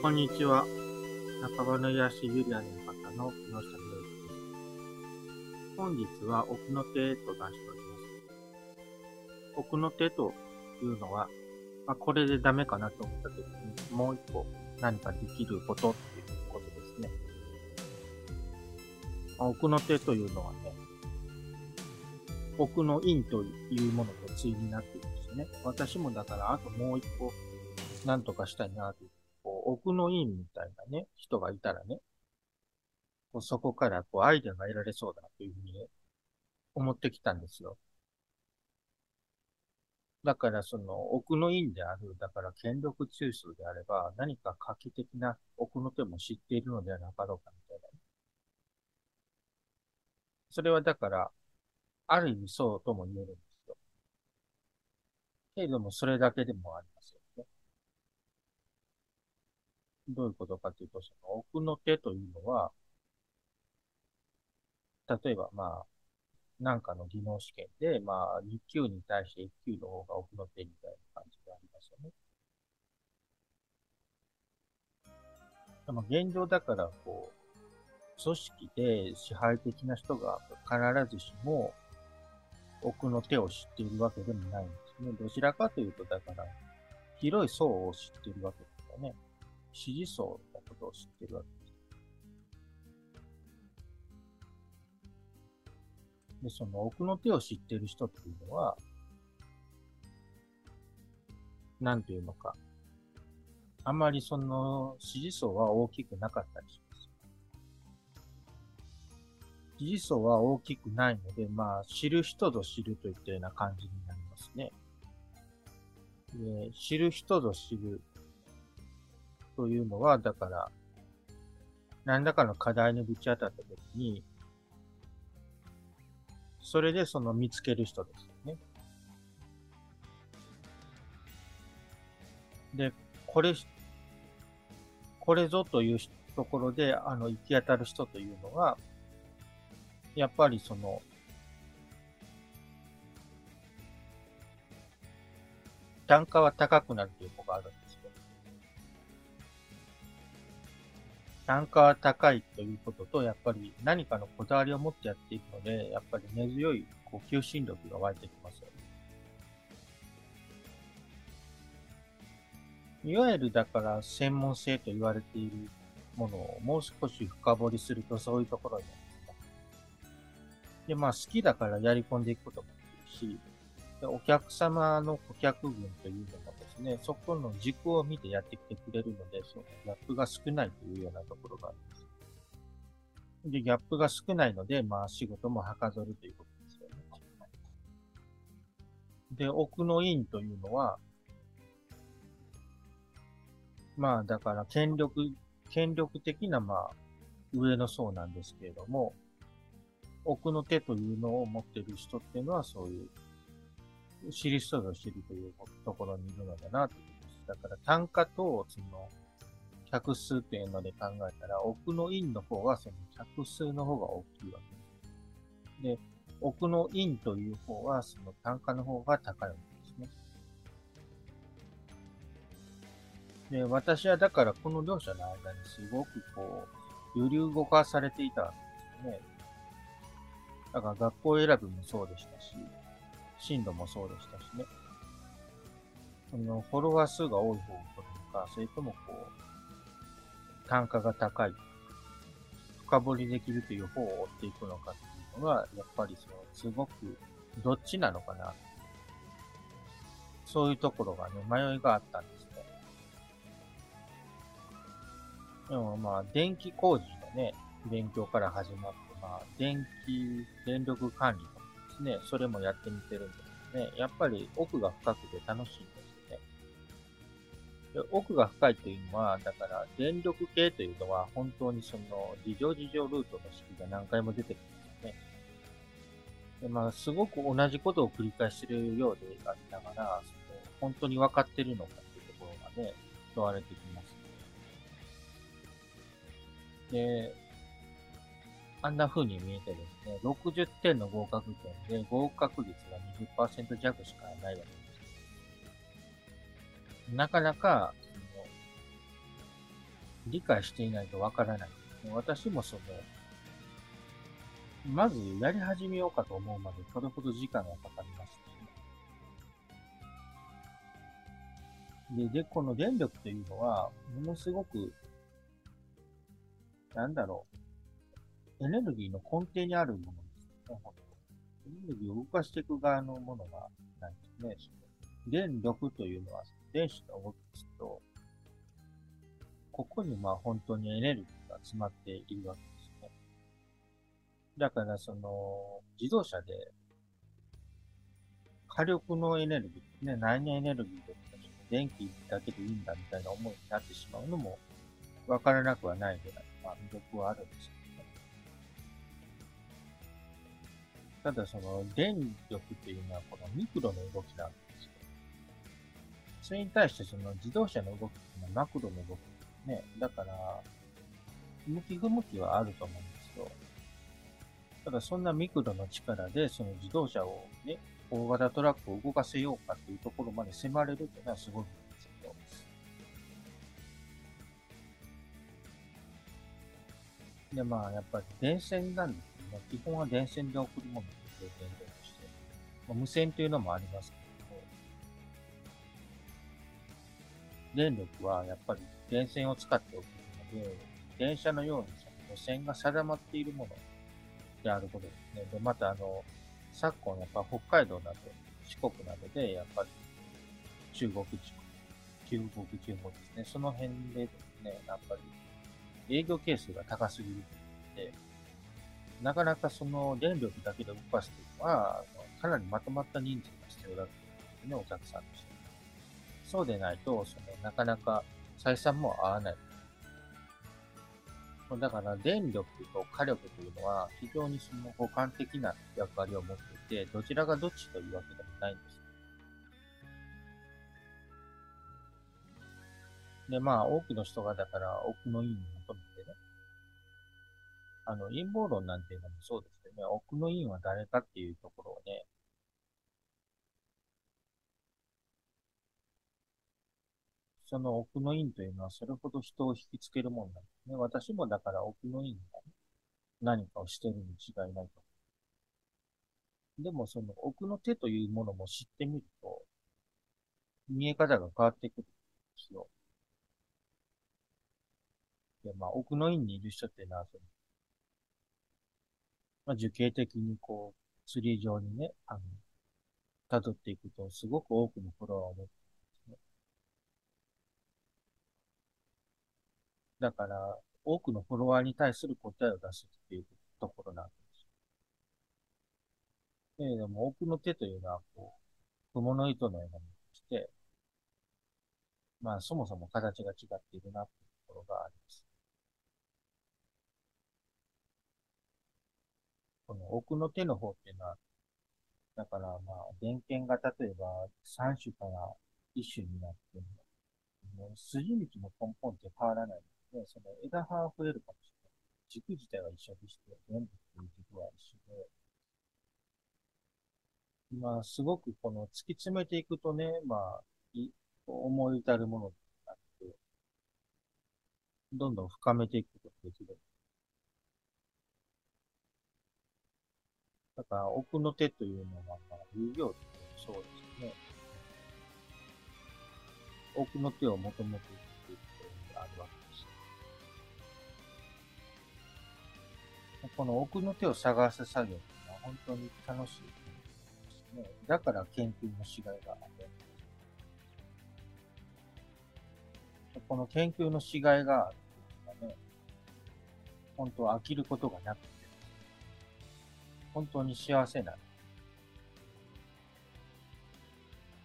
こんにちは。中場の癒しユリアの方の木下博之です。本日は奥の手と出しております。奥の手というのは、まあ、これでダメかなと思った時に、もう一個何かできることっていうことですね。まあ、奥の手というのはね、奥の院というものと対になっているんですよね。私もだからあともう一個何とかしたいなという、奥の院みたいなね、人がいたらね、こうそこからこうアイデアが得られそうだというふうに、ね、思ってきたんですよ。だからその奥の院である、だから権力中枢であれば、何か画期的な奥の手も知っているのではなかろうかみたいな。それはだから、ある意味そうとも言えるんですよ。けれども、それだけでもありよね。どういうことかというと、その奥の手というのは、例えばまあ、なんかの技能試験で、まあ、2級に対して1級の方が奥の手みたいな感じがありますよね。でも現状だから、こう、組織で支配的な人が必ずしも奥の手を知っているわけでもないんですね。どちらかというと、だから、広い層を知っているわけですよね。支持層のことを知ってるわけです。で、その奥の手を知ってる人っていうのは、なんていうのか。あまりその支持層は大きくなかったりします。支持層は大きくないので、まあ、知る人ぞ知るといったような感じになりますね。で知る人ぞ知るというのは、だから、何らかの課題にぶち当たったときに、それでその見つける人ですよね。で、これ、これぞというところで、あの、行き当たる人というのが、やっぱりその、単価は高くなるということがあるんで単価は高いということと、やっぱり何かのこだわりを持ってやっていくので、やっぱり根強いこう求心力が湧いてきますよね。いわゆるだから専門性と言われているものをもう少し深掘りするとそういうところになります。で、まあ好きだからやり込んでいくこともできるし、お客様の顧客群というのもですね、そこの軸を見てやってきてくれるので、そのギャップが少ないというようなところがあります。で、ギャップが少ないので、まあ仕事もはかどるということですよね。で、奥の院というのは、まあだから権力、権力的なまあ上の層なんですけれども、奥の手というのを持っている人っていうのはそういう知る人ぞ知るというところにいるのだなということです。だから単価とその客数というので考えたら、奥の院の方はその客数の方が大きいわけです。で、奥の院という方はその単価の方が高いわけですね。で、私はだからこの両者の間にすごくこう、揺り動かされていたわけですよね。だから学校選びもそうでしたし、進路もそうでしたしね。その、フォロワー数が多い方を取るのか、それともこう、単価が高い、深掘りできるという方を追っていくのかっていうのが、やっぱりその、すごく、どっちなのかな。そういうところがね、迷いがあったんですね。でもまあ、電気工事のね、勉強から始まって、まあ、電気、電力管理とね、それもやってみてるんですね。やっぱり奥が深くて楽しいんですね。で奥が深いというのは、だから電力系というのは本当にその事情事情ルートの式が何回も出てくるんですよね。でまあ、すごく同じことを繰り返しているようでありながら、その本当に分かってるのかというところがね、問われてきます。で、あんな風に見えてですね、60点の合格点で合格率が20%弱しかないわけです。なかなか、その理解していないとわからない。私もその、まずやり始めようかと思うまでそれほど時間がかかりました、で、で、この電力というのは、ものすごく、なんだろう、エネルギーの根底にあるものですね、エネルギーを動かしていく側のものがないですね。電力というのは、電子の動きですと、ここにまあ本当にエネルギーが詰まっているわけですね。だからその自動車で火力のエネルギー、ね、何エネルギーで電気だけでいいんだみたいな思いになってしまうのもわからなくはないぐらい、まあ魅力はあるんですけどただその電力っていうのはこのミクロの動きなんですよ。それに対してその自動車の動きっていうのはマクロの動きね。だから、向き不向きはあると思うんですよ。ただそんなミクロの力でその自動車をね、大型トラックを動かせようかっていうところまで迫れるっていうのはすごいんですけど。で、まあ、やっぱり電線なんですけどね。基本は電線で送るものですよ、電源として。まあ、無線というのもありますけど、電力はやっぱり電線を使っておくので、電車のように路線が定まっているものであることですね。で、またあの、昨今やっぱ北海道など、四国などで、やっぱり中国地方、中国地方ですね。その辺でですね、やっぱり営業係数が高すぎるので、なかなかその電力だけで動かすというのは、かなりまとまった人数が必要だと思うんですね、お客さんとして。そうでないと、そのなかなか採算も合わない。だから電力と火力というのは非常にその互換的な役割を持っていて、どちらがどっちというわけでもないんです。で、まあ多くの人がだから奥の院に、あの陰謀論なんていうのもそうですけどね、奥の院は誰かっていうところをね、その奥の院というのはそれほど人を引きつけるもんなんですね。私もだから奥の院が何かをしてるに違いないと。でもその奥の手というものも知ってみると、見え方が変わってくるんですよ。で、まあ奥の院にいる人っていうのは、そのまあ、受刑的にこう、ツリー上にね、あの、辿っていくと、すごく多くのフォロワーを持ってるんですねだから、多くのフォロワーに対する答えを出すっていうところなんです。けれども、奥の手というのは、こう、雲の糸のようなものとして、まあ、そもそも形が違っているなっていうところがあります。この奥の手の方っていうのは、だからまあ、電源が例えば3種から1種になっても、もう筋道の根本って変わらないので、その枝葉は増えるかもしれない。軸自体は一緒でして、全部という軸は一緒で、まあ、すごくこの突き詰めていくとね、まあ、い思い至るものになって、どんどん深めていくことができる。だから、奥の手というのは、まあ、遊行ってそうですね。奥の手を求めていくということがあるわけですこの奥の手を探す作業っていうのは本当に楽しいですね。だから研究のしがいがある。この研究のしがいがあるっていうのはね、本当は飽きることがなくて、本当に幸せな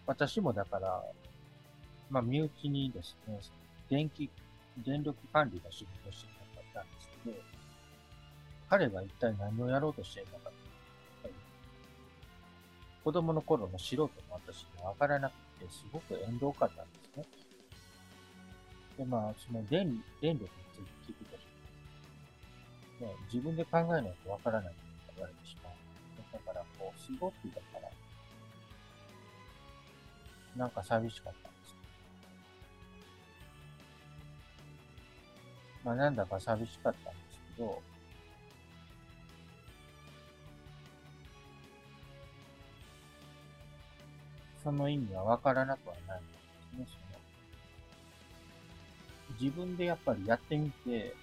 私もだから、まあ、身内にですね、電気、電力管理の仕事をしてなかったんですけど、彼が一体何をやろうとしているのか、子供の頃の素人の私にわからなくて、すごく遠慮感なんですね。で、まあ、その電電力について聞くと、ね、自分で考えないとわからないと言われてしまう。だから、こう、すごくだから、なんか寂しかったんです。まあなんだか寂しかったんですけど、その意味はわからなくはないんですね、その。自分でやっぱりやってみて、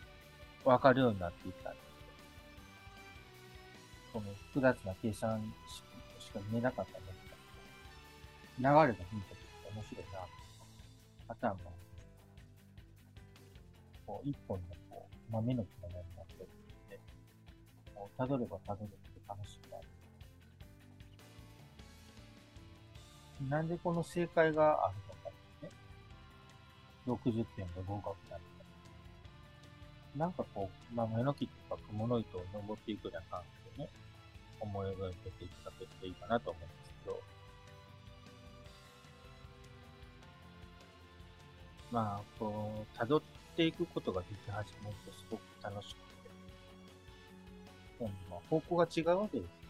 わかるようになっていったんですこの複雑な計算式しか見えなかったんですけど、流れがヒントとして面白いなパターンが、こう、一本のこう、豆の木のようになってるので、こう、辿れば辿るって楽しみがある。なんでこの正解があるのかね。60点が合格なのか。なんかこう、まあ、目の木とか雲の糸を登っていくような感じね、思い描いていただけるといいかなと思うんですけど、まあ、こう、辿っていくことができ始めるとすごく楽しくて、まあ、方向が違うわけですね。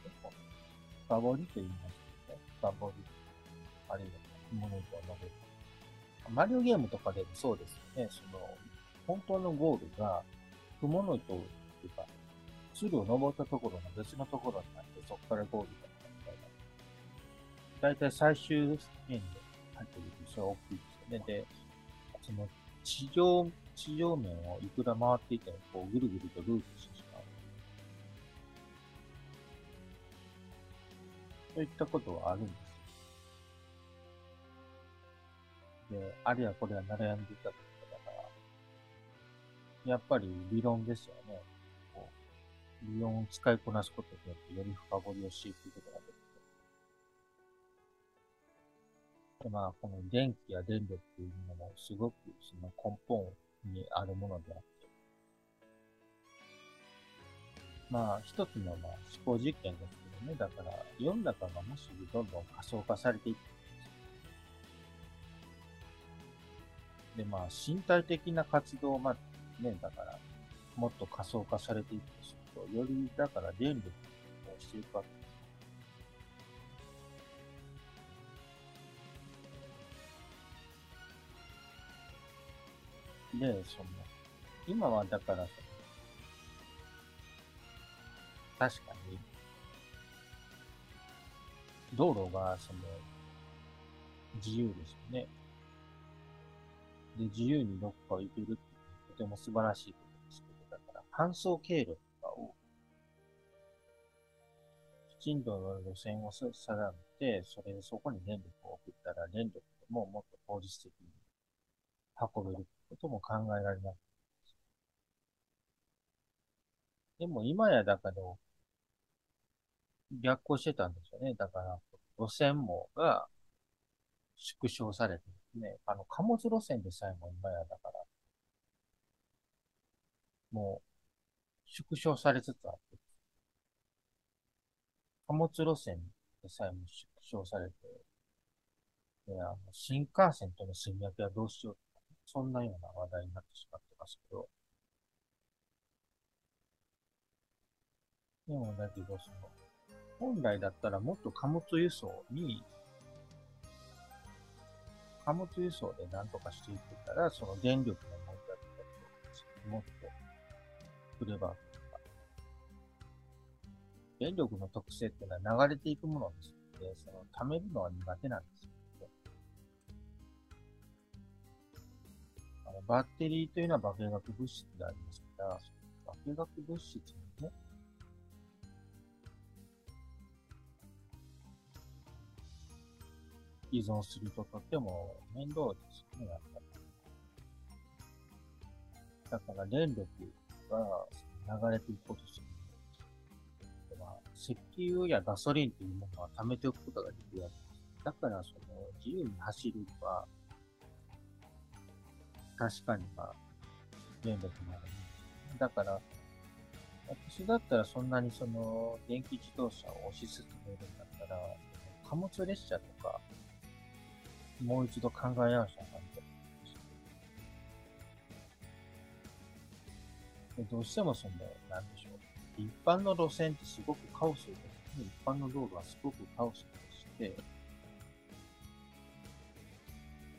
深掘りと言いますけどね。深掘り。あるいは、雲の糸を登る。マリオゲームとかでもそうですよね。その、本当のゴールが、雲の糸っていうか、鶴を登ったところの別のところになって、そこからゴールだったみたいな。だいたい最終面に入ってるとそれは大きいですよね。で、その地上、地上面をいくら回っていても、こう、ぐるぐるとループしてしまう。そういったことはあるんです。で、あるいはこれは悩んでいたことだから、やっぱり理論ですよね。理論を使いこなすことによってより深掘りをしていくことができる。で、まあ、この電気や電力というものもすごくその根本にあるものであって、まあ、一つのまあ思考実験ですけどね、だから、世の中がもしどんどん仮想化されていってで、まあ、身体的な活動までね、だから、もっと仮想化されていくとすると、より、だから電力をしていくわけです。で、その、今はだから、確かに、道路が、その、自由ですよね。で、自由にどっか行けるってとても素晴らしいことですけど、だから、搬送経路かを、きちんと路線を定めて、それでそこに電力を送ったら、電力ももっと効率的に運べることも考えられない。でも今やだから、逆行してたんですよね。だから、路線網が縮小されてですね、あの、貨物路線でさえも今やだから、もう、縮小されつつあって、貨物路線でさえも縮小されて、であの新幹線との戦略はどうしようそんなような話題になってしまってますけど、でもだけど、その、本来だったらもっと貨物輸送に、貨物輸送で何とかしていってたら、その電力の問題とかもっとくれば、電力の特性っていうのは流れていくものですので、その、貯めるのは苦手なんですよ。あのバッテリーというのは化学物質でありますから、化学物質に、依存するととても面倒ですよね、やっぱり。だから電力が流れていくことする。まあ、石油やガソリンというものは貯めておくことができるわけです。だから、その、自由に走るは、確かにまあ、電力もある、だから、私だったらそんなにその、電気自動車を推し進めるんだったら、貨物列車とか、もう一度考え直した感じどうしてもその、なんでしょう。一般の路線ってすごくカオスです、ね、一般の道路はすごくカオスでして、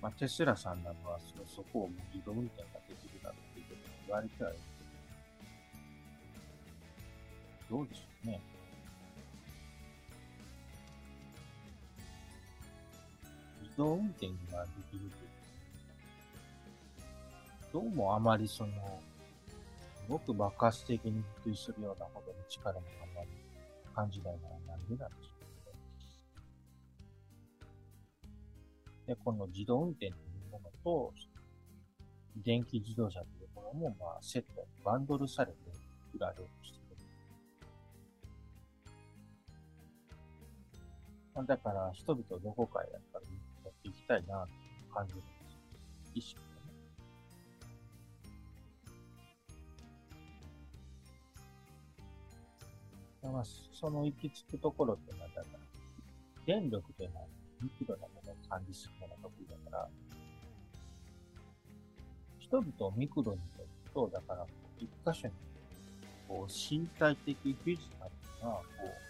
まあ、テスラさんなどはそのそこを自動運転ができるだろうということ言われてはいるけど、どうでしょうね。自動運転ができるというどうもあまりその、ごく爆発的に普及するようなほどの力もあんまり感じないのはなんでなんでしょうで、この自動運転というものと、電気自動車というものも、まあ、セット、バンドルされて売られるとしている。まあ、だから、人々どこかへやっぱり持っていきたいな、と感じるんです。意識がね。まあ、その行き着くところっていうのは、だから、電力というのは、ミクロなものを管理するのが得意だから、人々をミクロにすると、だから、一箇所に、こう、身体的フィジカルな、こう、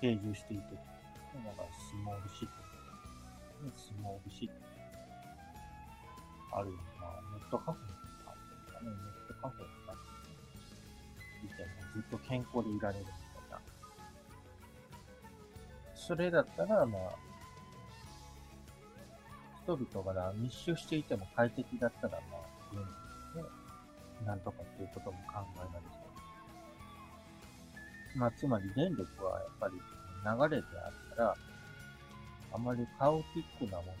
定住していく。だから、スモールシット、ね、スモールシット。あるいは、まあ、ネットカフェとかあるとかね、ネットカフェとか、いてもずっと健康でいられるみたいな。それだったら、まあ、人々が密集していても快適だったら、まあ、便利で。なんとかっていうことも考えられそう。まあ、つまり電力はやっぱり流れであったら、あまりカオティックなものっ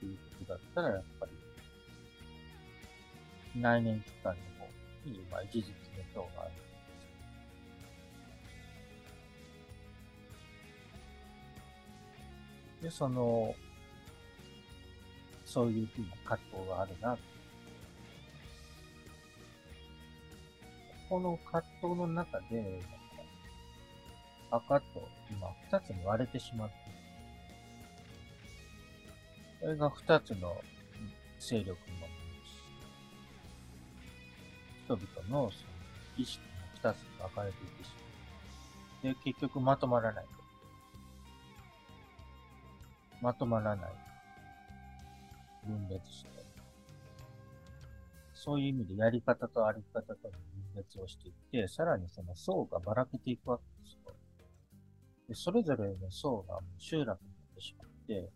ていうことだったら、やっぱり、内燃機関の方に、まあ、事実の表がある。で、その、そういうふうな葛藤があるな。この葛藤の中で、赤と今二つに割れてしまっているそれが二つの勢力の々のその意識が二つに分かれていってしまう。で、結局まとまらない。まとまらない。分裂して、そういう意味でやり方とあり方との分裂をしていって、さらにその層がばらけていくわけですよ。でそれぞれの層が集落になってしまって、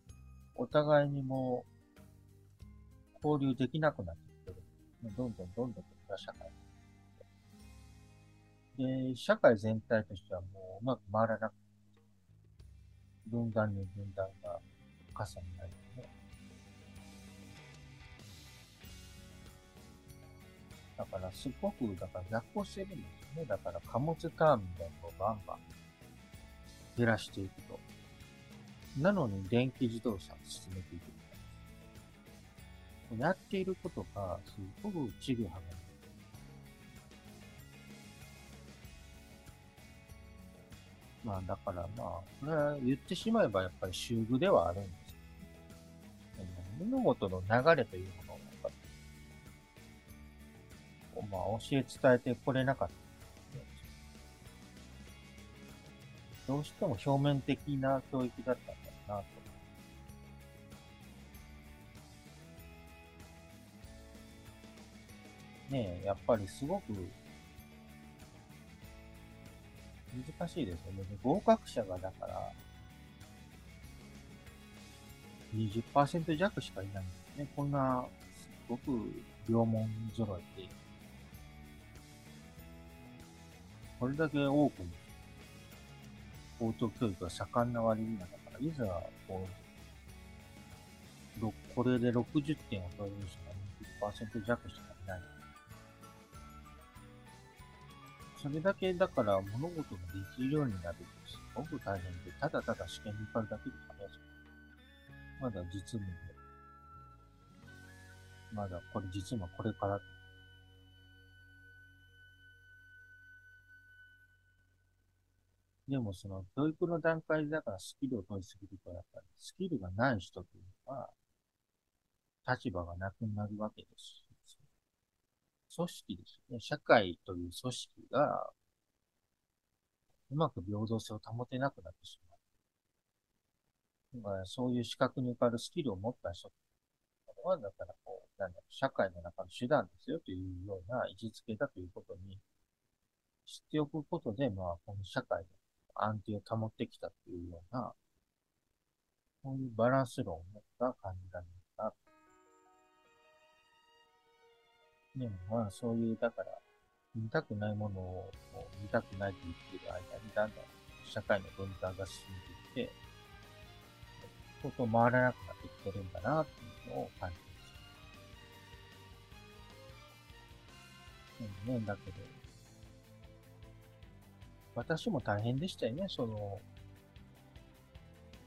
お互いにも交流できなくなってきてる。どんどんどんどん社会で、社会全体としてはもううまく回らなくて、分断に分断が重なりね。だからすごく、だから逆行してるんですよね。だから貨物ターミナルをバンバン減らしていくと。なのに電気自動車を進めていく。やっていることがすごくちぐはぐなまあだからまあ、これは言ってしまえばやっぱり修具ではあるんですけど、物事の流れというものをまあ、教え伝えてこれなかった、どうしても表面的な教育だったんだなと。ねえ、やっぱりすごく難しいですよね。合格者がだから、20%弱しかいないんですね。こんな、すごく両門揃えてこれだけ多くの高等教育が盛んな割には、だから、いざ、こう、これで60点を取れる人が20%弱しかいない。それだけだから物事ができるようになるとすごく大変で、ただただ試験に受かるだけで話す。まだ実務で、まだこれ実務はこれから。でもその教育の段階だからスキルを取りすぎると、やっぱりスキルがない人というのは、立場がなくなるわけです、組織ですね。社会という組織が、うまく平等性を保てなくなってしまう。まあ、そういう資格に受かるスキルを持った人は、だからこう、なんだろう、社会の中の手段ですよというような位置づけだということに知っておくことで、まあ、この社会の安定を保ってきたというような、そういうバランス論を持った感じだな。でもまあ、そういう、だから、見たくないものを見たくないと言ってる間に、だんだん社会の分断が進んでいって、こと回らなくなってきてるんだな、っていうのを感じます。うんね、だけど、私も大変でしたよね、その、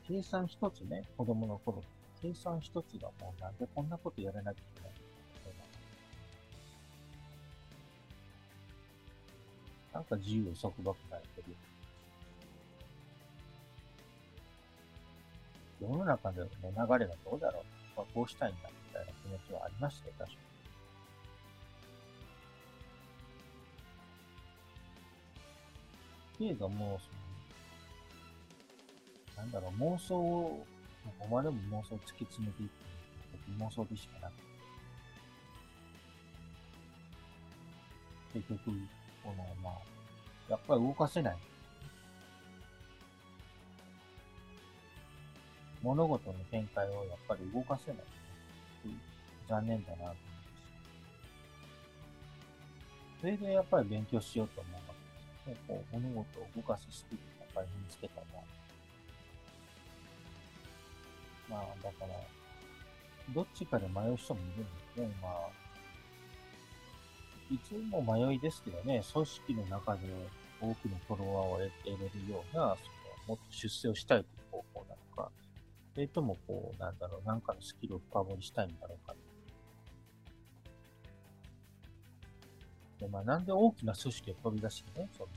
計算一つね、子供の頃、計算一つがもうなんでこんなことやらなきゃいけないなんか自由束縛されてる。世の中での流れがどうだろう、まあ、こうしたいんだみたいな気持ちはありましたよ、確かに。けれども、その、なんだろう、妄想を、ここまでも妄想を突き詰めていく妄想でしかなくて、結局、この、まあ、やっぱり動かせない。物事の展開をやっぱり動かせない。残念だなと思います。それでやっぱり勉強しようと思うわけです。こう物事を動かすスキルをやっぱり身につけたら、まあ、だから、どっちかで迷う人もいるんですね。まあ、いつも迷いですけどね、組織の中で多くのフォロワーを得れるような、そのもっと出世をしたいという方法なのか、それともこう、なんだろう、なんかのスキルを深掘りしたいんだろうか。で、まあ、なんで大きな組織を飛び出してね、その、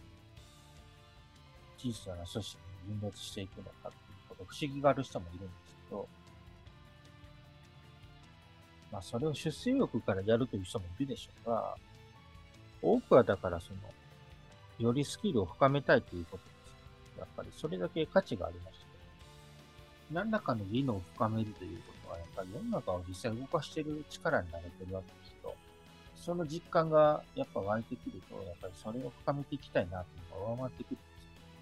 小さな組織に分裂していくのかっていうこと、不思議がある人もいるんですけど、まあ、それを出世欲からやるという人もいるでしょうが、多くはだからその、よりスキルを深めたいということです。やっぱりそれだけ価値がありまして、何らかの技能を深めるということは、やっぱり世の中を実際動かしている力になれてるわけですけど、その実感がやっぱ湧いてくると、やっぱりそれを深めていきたいなというのが上回ってくるんで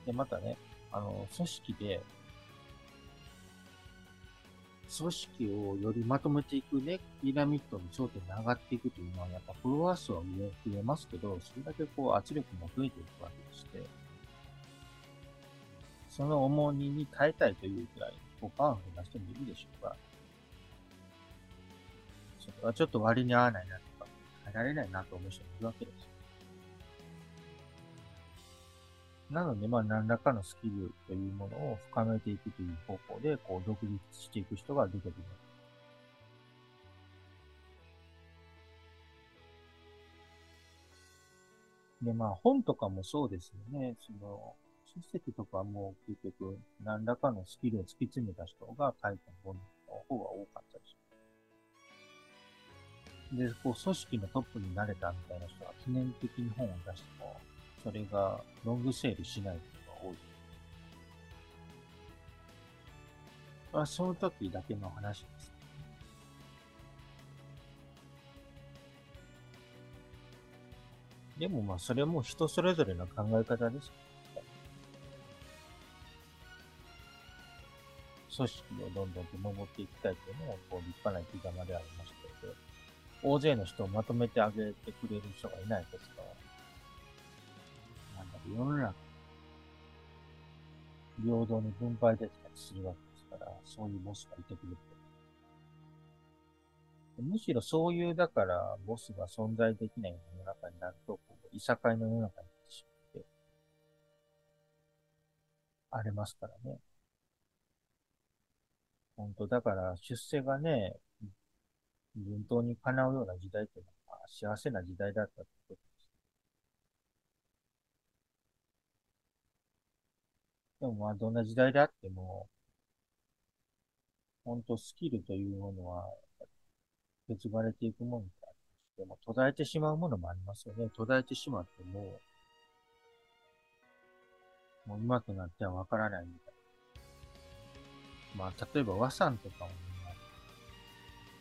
す。で、またね、あの、組織で組織をよりまとめていくね、ピラミッドの頂点に上がっていくというのは、やっぱフォロワー数は増えますけど、それだけこう圧力も増えていくわけでして、その重荷に耐えたいというくらい、こうパワフルな人もいるでしょうが、それはちょっと割に合わないなとか、耐えられないなと思う人もいるわけです。なので、まあ、何らかのスキルというものを深めていくという方向で、こう、独立していく人が出てくる。で、まあ、本とかもそうですよね。その、書籍とかも結局、何らかのスキルを突き詰めた人が書いた本の方が多かったりします。で、こう、組織のトップになれたみたいな人は記念的に本を出しても、それがロングセールしないことが多い。まあ、その時だけの話です。でもまあ、それも人それぞれの考え方です。組織をどんどんと登っていきたいというのも、こう、立派な生き様でありまして、大勢の人をまとめてあげてくれる人がいないですか？ら、世の中、平等に分配できたりするわけですから、そういうボスがいてくれるむしろそういう、だから、ボスが存在できない世の中になると、こいさかいの世の中になってしまって、ありますからね。本当だから、出世がね、順当に叶うような時代っていうのは、幸せな時代だったってことでもまあ、どんな時代であっても、本当スキルというものは、受け継がれていくものでありまして、も途絶えてしまうものもありますよね。途絶えてしまっても、もう今となってはわからないみたいな。まあ、例えば和算とかも、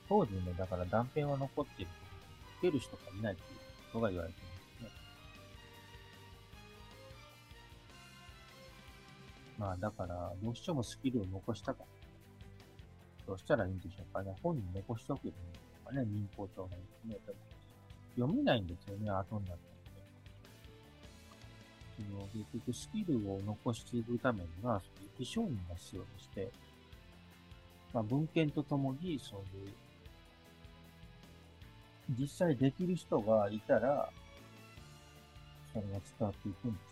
当時ね、だから断片は残ってる、受ける人がいないっていうことが言われてます。まあ、だから、どうしてもスキルを残したかった。どうしたらいいんでしょうかね。本に残しておけばいいんでしょうかね。民法帳のね。読めないんですよね、後になってその結局スキルを残していくためには、その承認が必要でして、まあ、文献とともに、そういう、実際できる人がいたら、それが伝わっていくんです。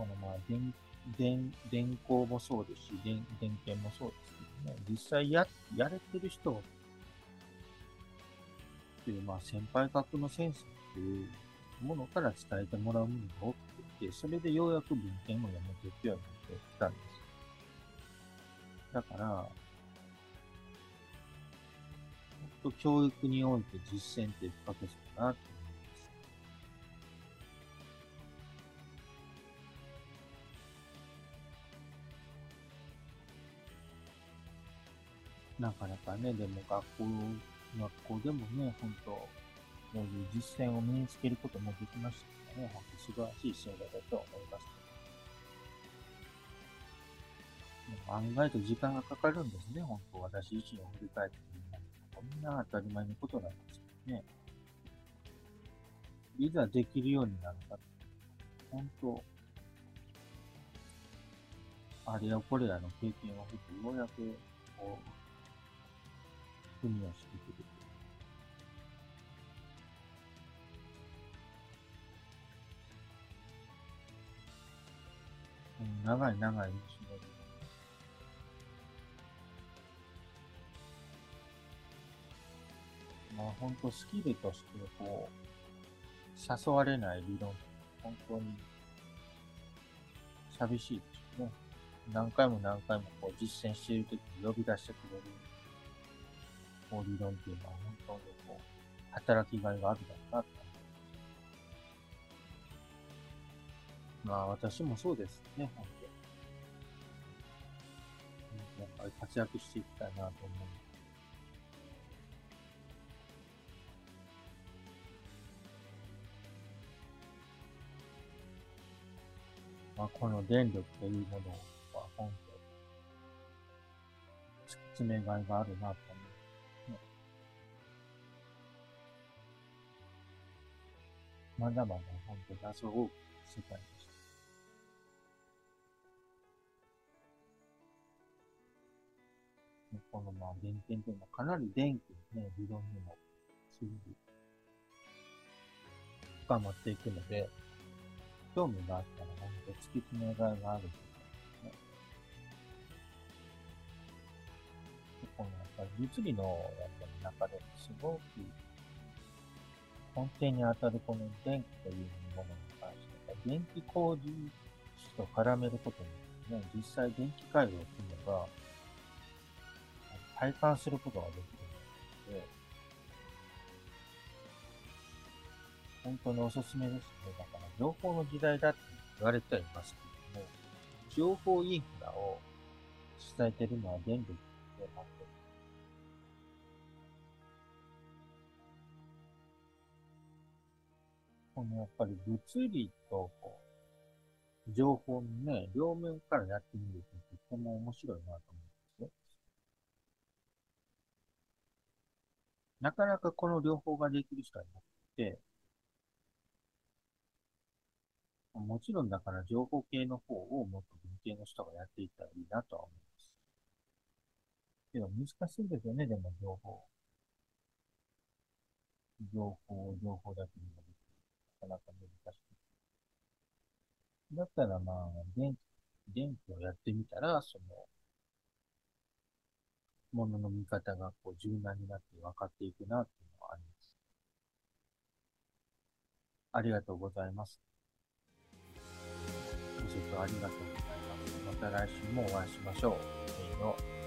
このまあ、電、電、電光もそうですし、電、電源もそうですけどね、実際や、やれてる人っていう、まあ、先輩格のセンスっていうものから伝えてもらうものが多くて、それでようやく文献を読めていくようになってきたんです。だから、もっと教育において実践って不可欠だなってなかなかね、でも学校、学校でもね、本当そういう実践を身につけることもできましたからね。本当素晴らしい進化だと思います。案外と時間がかかるんですね、本当。私自身を振り返ってみるこんな当たり前のことなんですけどね。いざできるようになるか、本当、あれやこれやの経験を経て、ようやく、こう、国をしてくる。うん、長い長い道のり。まあ本当スキルとしてこう、誘われない理論、本当に寂しいですよね。何回も何回もこう実践しているときに呼び出してくれる、こう理論っていうのは本当にこう、働きがいがあるだろうなとまあ私もそうですね、本当やっぱり活躍していきたいなと思う。まあ、この電力というものは本当、突き詰めがいがあるなとまだまだ本当謎多く世界です。このまあ原点というのはかなり電気のね、理論にもすぐ深まっていくので、興味があったら本当突き詰めがいがあると思いますね。このやっぱり物理のやっぱり中ですごく根底に当たるこの電気というものに関して、電気工事士と絡めることによってね、実際電気回路を組めば、体感することができるので、本当におすすめですね。だから、情報の時代だって言われてはいますけども、情報インフラを伝えてるのは電力でこのやっぱり物理とこう情報のね、両面からやってみるととっても面白いなと思うんですよ。なかなかこの両方ができる人はいなくて、もちろんだから情報系の方をもっと文系の人がやっていったらいいなとは思います。けど難しいですよね、でも情報。情報、情報だけにもなかなか難しい。だったらまあ、電気、電気をやってみたら、その、ものの見方がこう柔軟になって分かっていくなっていうのはあります。ありがとうございます。ご視聴ありがとうございます。また来週もお会いしましょう。せーの。